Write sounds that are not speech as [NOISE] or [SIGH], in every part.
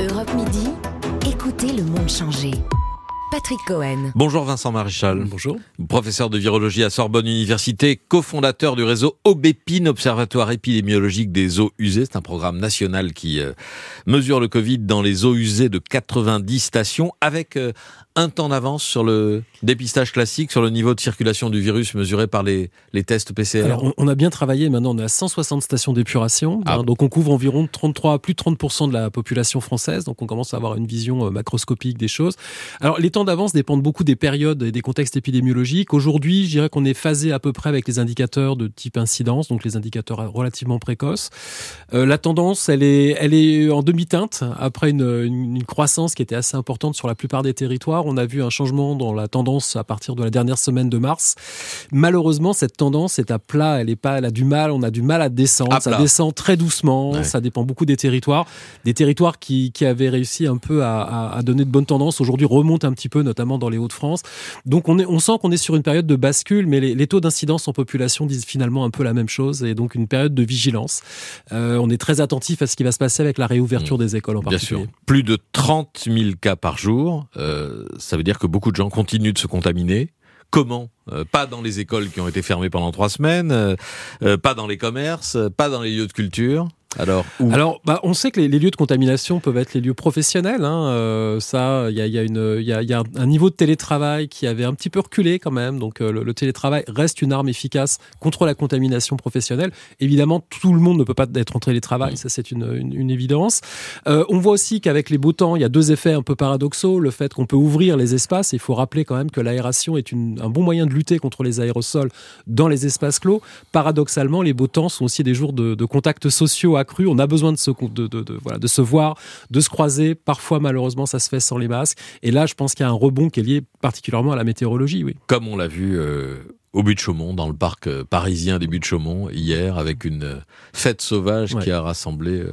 Europe Midi, écoutez le monde changer. Patrick Cohen. Bonjour Vincent Maréchal. Bonjour. Professeur de virologie à Sorbonne Université, cofondateur du réseau Obépine, Observatoire épidémiologique des eaux usées. C'est un programme national qui euh, mesure le Covid dans les eaux usées de 90 stations avec euh, un temps d'avance sur le dépistage classique, sur le niveau de circulation du virus mesuré par les, les tests PCR Alors, on, a bien travaillé, maintenant on est à 160 stations d'épuration, ah. hein, donc on couvre environ 33, plus de 30% de la population française, donc on commence à avoir une vision euh, macroscopique des choses. Alors les temps d'avance dépendent beaucoup des périodes et des contextes épidémiologiques. Aujourd'hui, je dirais qu'on est phasé à peu près avec les indicateurs de type incidence, donc les indicateurs relativement précoces. Euh, la tendance, elle est, elle est en demi-teinte, après une, une, une croissance qui était assez importante sur la plupart des territoires on a vu un changement dans la tendance à partir de la dernière semaine de mars. Malheureusement, cette tendance est à plat, elle est pas, elle a du mal, on a du mal à descendre. ça descend très doucement, ça dépend beaucoup des territoires. Des territoires qui, qui avaient réussi un peu à, à, donner de bonnes tendances aujourd'hui remontent un petit peu, notamment dans les Hauts-de-France. Donc on, est, on sent qu'on est sur une période de bascule, mais les, les taux d'incidence en population disent finalement un peu la même chose et donc une période de vigilance. Euh, on est très attentif à ce qui va se passer avec la réouverture mmh. des écoles en particulier. Bien sûr. Plus de 30 000 cas par jour. Euh, ça veut dire que beaucoup de gens continuent de se contaminer. Comment? Euh, Pas dans les écoles qui ont été fermées pendant trois semaines, euh, euh, pas dans les commerces, pas dans les lieux de culture. Alors, Alors bah, on sait que les, lieux de contamination peuvent être les lieux professionnels. Hein. Euh, ça, il y a, y, a une, y, a, y a un niveau de télétravail qui avait un petit peu reculé quand même. Donc euh, le, télétravail reste une arme efficace contre la contamination professionnelle. Évidemment, tout le monde ne peut pas être en télétravail, ça c'est une, une, une, évidence. Euh, on voit aussi qu'avec les beaux temps, il y a deux effets un peu paradoxaux. Le fait qu'on peut ouvrir les espaces, il faut rappeler quand même que l'aération est une, un bon moyen de lutter contre les aérosols dans les espaces clos. Paradoxalement, les beaux temps sont aussi des jours de, de contacts sociaux On a besoin de se, de, de, de, voilà, de se voir, de se croiser. Parfois, malheureusement, ça se fait sans les masques. Et là, je pense qu'il y a un rebond qui est lié particulièrement à la météorologie. Oui. Comme on l'a vu. Euh au but de Chaumont, dans le parc euh, parisien des buts de Chaumont, hier, avec une euh, fête sauvage ouais. qui a rassemblé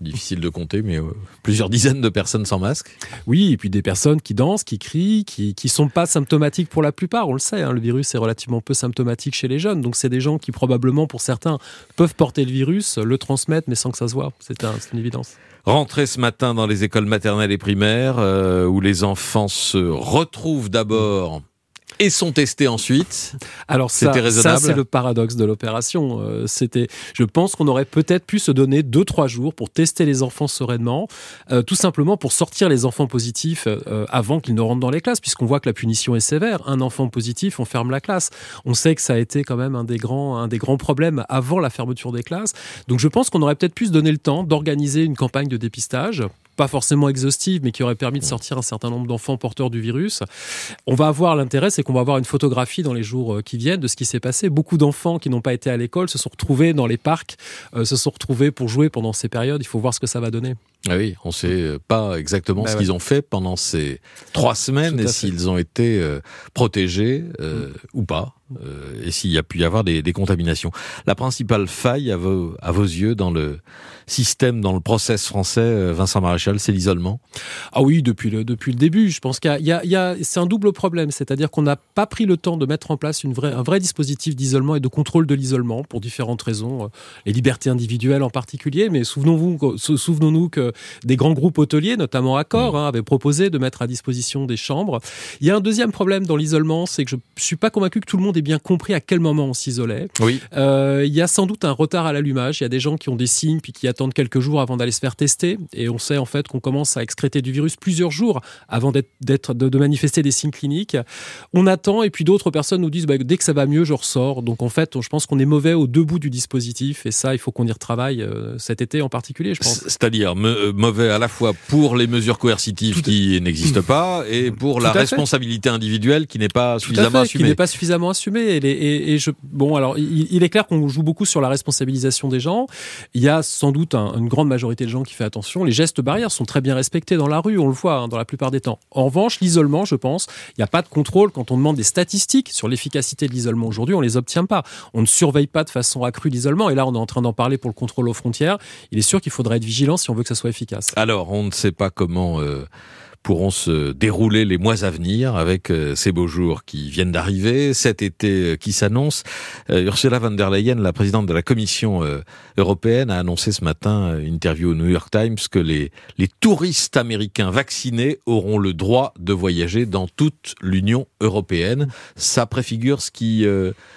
difficile de compter, mais euh, plusieurs dizaines de personnes sans masque. Oui, et puis des personnes qui dansent, qui crient, qui qui sont pas symptomatiques pour la plupart. On le sait, hein, le virus est relativement peu symptomatique chez les jeunes, donc c'est des gens qui probablement, pour certains, peuvent porter le virus, le transmettre, mais sans que ça se voit. C'est un, une évidence. Rentrée ce matin dans les écoles maternelles et primaires, euh, où les enfants se retrouvent d'abord et sont testés ensuite. Alors ça, ça c'est le paradoxe de l'opération. Euh, c'était, je pense qu'on aurait peut-être pu se donner deux trois jours pour tester les enfants sereinement, euh, tout simplement pour sortir les enfants positifs euh, avant qu'ils ne rentrent dans les classes, puisqu'on voit que la punition est sévère. Un enfant positif, on ferme la classe. On sait que ça a été quand même un des grands un des grands problèmes avant la fermeture des classes. Donc je pense qu'on aurait peut-être pu se donner le temps d'organiser une campagne de dépistage pas forcément exhaustive, mais qui aurait permis de sortir un certain nombre d'enfants porteurs du virus. On va avoir l'intérêt, c'est qu'on va avoir une photographie dans les jours euh, qui viennent de ce qui s'est passé. Beaucoup d'enfants qui n'ont pas été à l'école se sont retrouvés dans les parcs, euh, se sont retrouvés pour jouer pendant ces périodes. Il faut voir ce que ça va donner. Ah oui, on sait euh, pas exactement bah ce ouais. qu'ils ont fait pendant ces trois semaines et s'ils ont été euh, protégés euh, mmh. ou pas, euh, et s'il y a pu y avoir des, des, contaminations. La principale faille à vos, à vos yeux dans le système, dans le process français, euh, Vincent Maréchal, c'est l'isolement? Ah oui, depuis le, depuis le début. Je pense qu'il y a, a c'est un double problème, c'est-à-dire qu'on n'a pas pris le temps de mettre en place une vraie, un vrai dispositif d'isolement et de contrôle de l'isolement pour différentes raisons, les libertés individuelles en particulier, mais souvenons-vous, souvenons-nous que des grands groupes hôteliers, notamment Accor, mmh. hein, avaient proposé de mettre à disposition des chambres. Il y a un deuxième problème dans l'isolement, c'est que je suis pas convaincu que tout le monde ait bien compris à quel moment on s'isolait. Oui. Euh, il y a sans doute un retard à l'allumage. Il y a des gens qui ont des signes puis qui attendent quelques jours avant d'aller se faire tester. Et on sait en fait qu'on commence à excréter du virus plusieurs jours avant d'être, de, de, manifester des signes cliniques. On attend et puis d'autres personnes nous disent bah, dès que ça va mieux, je ressors. Donc en fait, je pense qu'on est mauvais au deux bouts du dispositif et ça, il faut qu'on y retravaille euh, cet été en particulier, je pense. C'est-à-dire me, euh, mauvais à la fois pour les mesures coercitives Tout qui n'existent [CLEARS THROAT] pas et pour Tout la responsabilité fait. individuelle qui n'est pas suffisamment fait, assumée. Qui n'est pas suffisamment assumée. Et, les, et, et je, bon, alors, il, il est clair qu'on joue beaucoup sur la responsabilisation des gens. Il y a sans doute un, une grande majorité de gens qui fait attention. Les gestes barrières sont très bien respectés dans la rue, on le voit hein, dans la plupart des temps. En revanche, l'isolement, je pense, il n'y a pas de contrôle quand on demande des statistiques sur l'efficacité de l'isolement. Aujourd'hui, on les obtient pas. On ne surveille pas de façon accrue l'isolement. Et là, on est en train d'en parler pour le contrôle aux frontières. Il est sûr qu'il faudrait être vigilant si on veut que ça soit Alors, on ne sait pas comment euh, pourront se dérouler les mois à venir avec euh, ces beaux jours qui viennent d'arriver, cet été euh, qui s'annonce. Ursula von der Leyen, la présidente de la Commission européenne, a annoncé ce matin, interview au New York Times, que les, les touristes américains vaccinés auront le droit de voyager dans toute l'Union européenne. Ça préfigure ce qui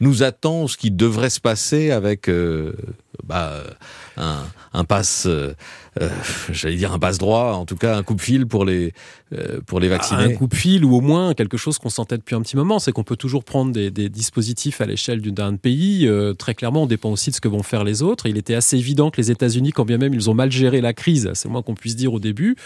nous attend, ce qui devrait se passer avec bah, un, un passe, euh, euh, j'allais dire un passe droit, en tout cas un coup de fil pour les euh, pour les vacciner. Un coup de fil ou au moins quelque chose qu'on sentait depuis un petit moment, c'est qu'on peut toujours prendre des, dispositifs à l'échelle d'un pays. très clairement, on dépend aussi de ce que vont faire les autres. Il était assez évident que les États-Unis, quand bien même ils ont mal géré la crise, c'est moins qu'on puisse dire au début,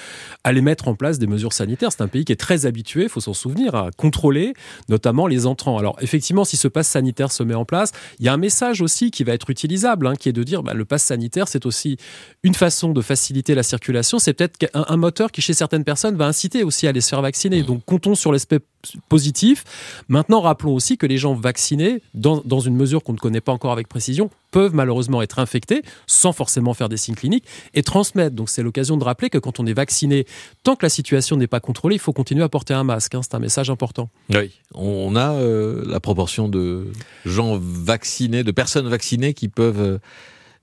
allaient mettre en place des mesures sanitaires. C'est un pays qui est très habitué, il faut s'en souvenir, à contrôler notamment les entrants. Alors effectivement, si ce passe sanitaire se met en place, il y a un message aussi qui va être utilisable, hein, qui est de dire bah, le passe sanitaire, c'est aussi une façon de faciliter la circulation. C'est peut-être un, moteur qui, chez certaines personnes, va inciter aussi à aller se faire vacciner. Mmh. Donc, comptons sur l'aspect positif. Maintenant, rappelons aussi que les gens vaccinés, dans, dans une mesure qu'on ne connaît pas encore avec précision, peuvent malheureusement être infectés sans forcément faire des signes cliniques et transmettre. Donc c'est l'occasion de rappeler que quand on est vacciné, tant que la situation n'est pas contrôlée, il faut continuer à porter un masque. Hein. c'est un message important. Oui, on a euh, la proportion de gens vaccinés, de personnes vaccinées qui peuvent euh,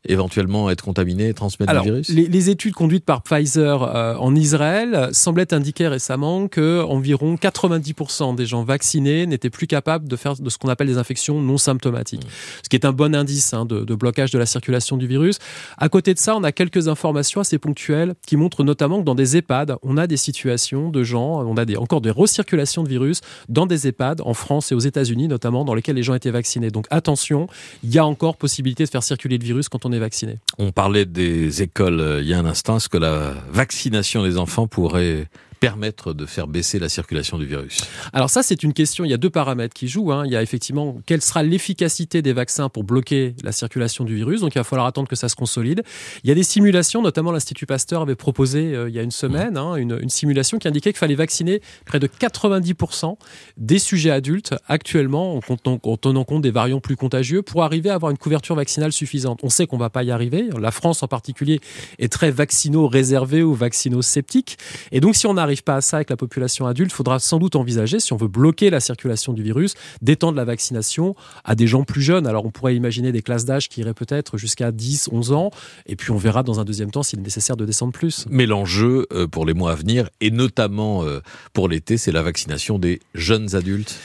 éventuellement être contaminé et transmettre le virus les, les, études conduites par Pfizer euh, en Israël semblaient indiquer récemment que environ 90% des gens vaccinés n'étaient plus capables de faire de ce qu'on appelle des infections non symptomatiques, mmh. ce qui est un bon indice hein, de, de, blocage de la circulation du virus. À côté de ça, on a quelques informations assez ponctuelles qui montrent notamment que dans des EHPAD, on a des situations de gens, on a des, encore des recirculations de virus dans des EHPAD en France et aux États-Unis notamment, dans lesquels les gens étaient vaccinés. Donc attention, il y a encore possibilité de faire circuler le virus quand on est vacciné. On parlait des écoles euh, il y a un instant. Est-ce que la vaccination des enfants pourrait permettre de faire baisser la circulation du virus Alors ça, c'est une question. Il y a deux paramètres qui jouent. Hein. Il y a effectivement quelle sera l'efficacité des vaccins pour bloquer la circulation du virus. Donc il va falloir attendre que ça se consolide. Il y a des simulations, notamment l'Institut Pasteur avait proposé euh, il y a une semaine hein, une, une, simulation qui indiquait qu'il fallait vacciner près de 90% des sujets adultes actuellement en, en, tenant compte des variants plus contagieux pour arriver à avoir une couverture vaccinale suffisante. On sait qu'on va pas y arriver. La France en particulier est très vaccino-réservée ou vaccino-sceptique. Et donc si on arrive n'arrive pas à ça avec la population adulte, il faudra sans doute envisager, si on veut bloquer la circulation du virus, d'étendre la vaccination à des gens plus jeunes. Alors on pourrait imaginer des classes d'âge qui iraient peut-être jusqu'à 10, 11 ans, et puis on verra dans un deuxième temps s'il est nécessaire de descendre plus. Mais l'enjeu euh, pour les mois à venir, et notamment euh, pour l'été, c'est la vaccination des jeunes adultes.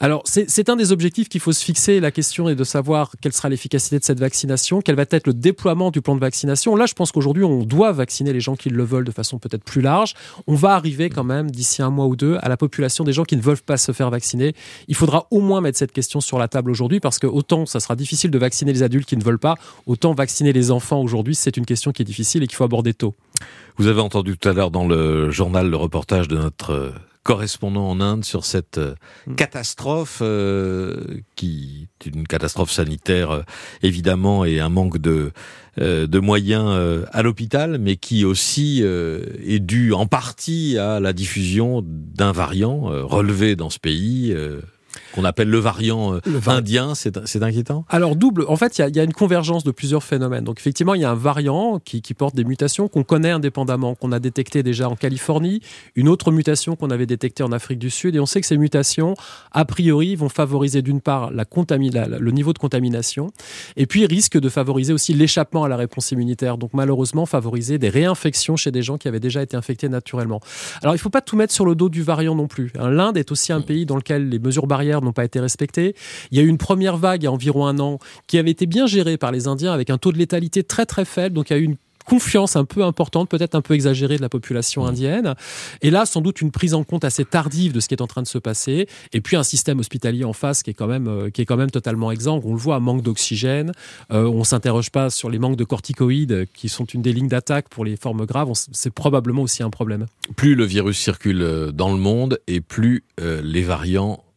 Alors, c'est un des objectifs qu'il faut se fixer. La question est de savoir quelle sera l'efficacité de cette vaccination, quel va être le déploiement du plan de vaccination. Là, je pense qu'aujourd'hui, on doit vacciner les gens qui le veulent de façon peut-être plus large. On va arriver quand même, d'ici un mois ou deux, à la population des gens qui ne veulent pas se faire vacciner. Il faudra au moins mettre cette question sur la table aujourd'hui parce que autant ça sera difficile de vacciner les adultes qui ne veulent pas, autant vacciner les enfants aujourd'hui, c'est une question qui est difficile et qu'il faut aborder tôt. Vous avez entendu tout à l'heure dans le journal le reportage de notre correspondant en Inde sur cette euh, hmm. catastrophe euh, qui est une catastrophe sanitaire euh, évidemment et un manque de de moyens à l'hôpital, mais qui aussi est dû en partie à la diffusion d'un variant relevé dans ce pays qu'on appelle le variant euh, indien, c'est inquiétant? Alors double, en fait, il y, a une convergence de plusieurs phénomènes. Donc effectivement, il y a un variant qui, porte des mutations qu'on connaît indépendamment, qu'on a détecté déjà en Californie, une autre mutation qu'on avait détectée en Afrique du Sud, et on sait que ces mutations, a priori, vont favoriser d'une part la le niveau de contamination, et puis risquent de favoriser aussi l'échappement à la réponse immunitaire, donc malheureusement favoriser des réinfections chez des gens qui avaient déjà été infectés naturellement. Alors il ne faut pas tout mettre sur le dos du variant non plus. L'Inde est aussi un pays dans lequel les mesures barrières n'ont pas été respectées. Il y a eu une première vague il y a environ un an qui avait été bien gérée par les Indiens avec un taux de létalité très très faible. Donc il y a eu une confiance un peu importante, peut-être un peu exagérée de la population mmh. indienne. Et là, sans doute une prise en compte assez tardive de ce qui est en train de se passer. Et puis un système hospitalier en face qui est quand même, euh, qui est quand même totalement exsangue. On le voit, manque d'oxygène. Euh, on s'interroge pas sur les manques de corticoïdes qui sont une des lignes d'attaque pour les formes graves. C'est probablement aussi un problème. Plus le virus circule euh, dans le monde et plus les variants euh,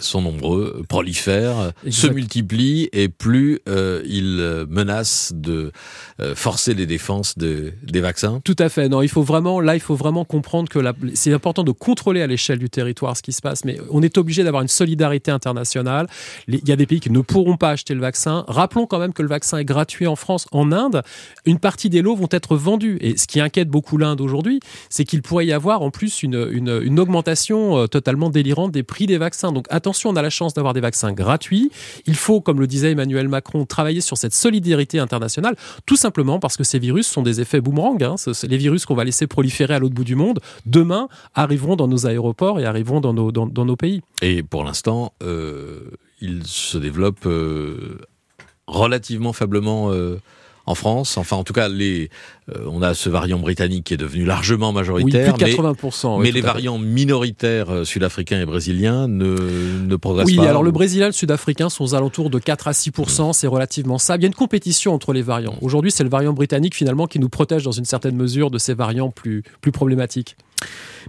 sont nombreux, prolifèrent, se multiplient et plus euh, ils menacent de forcer les défenses de, des vaccins. Tout à fait. Non, il faut vraiment là, il faut vraiment comprendre que c'est important de contrôler à l'échelle du territoire ce qui se passe, mais on est obligé d'avoir une solidarité internationale. Il y a des pays qui ne pourront pas acheter le vaccin. Rappelons quand même que le vaccin est gratuit en France, en Inde. Une partie des lots vont être vendus et ce qui inquiète beaucoup l'Inde aujourd'hui, c'est qu'il pourrait y avoir en plus une, une, une augmentation totalement délirante des prix des vaccins. Donc attention, on a la chance d'avoir des vaccins gratuits. Il faut, comme le disait Emmanuel Macron, travailler sur cette solidarité internationale, tout simplement parce que ces virus sont des effets boomerang. Hein. Les virus qu'on va laisser proliférer à l'autre bout du monde, demain, arriveront dans nos aéroports et arriveront dans nos, dans, nos pays. Et pour l'instant, euh, ils se développent euh, relativement faiblement. Euh, en France. Enfin, en tout cas, les, euh, on a ce variant britannique qui est devenu largement majoritaire. Oui, plus de 80%. Mais, les variants minoritaires euh, sud-africains et brésiliens ne, ne progressent pas. Oui, alors le brésilien et le sud-africain sont aux alentours de 4 à 6%. C'est relativement ça. Il y a une compétition entre les variants. Aujourd'hui, c'est le variant britannique finalement qui nous protège dans une certaine mesure de ces variants plus, plus problématiques.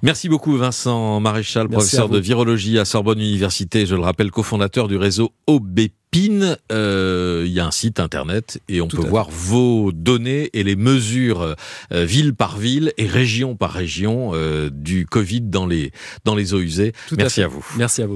Merci beaucoup Vincent Maréchal, professeur de virologie à Sorbonne Université, je le rappelle, cofondateur du réseau OBEPIN. Euh, il y a un site internet et on peut voir vos données et les mesures euh, ville par ville et région par région euh, du Covid dans les, dans les eaux usées. Merci à, vous. Merci à vous.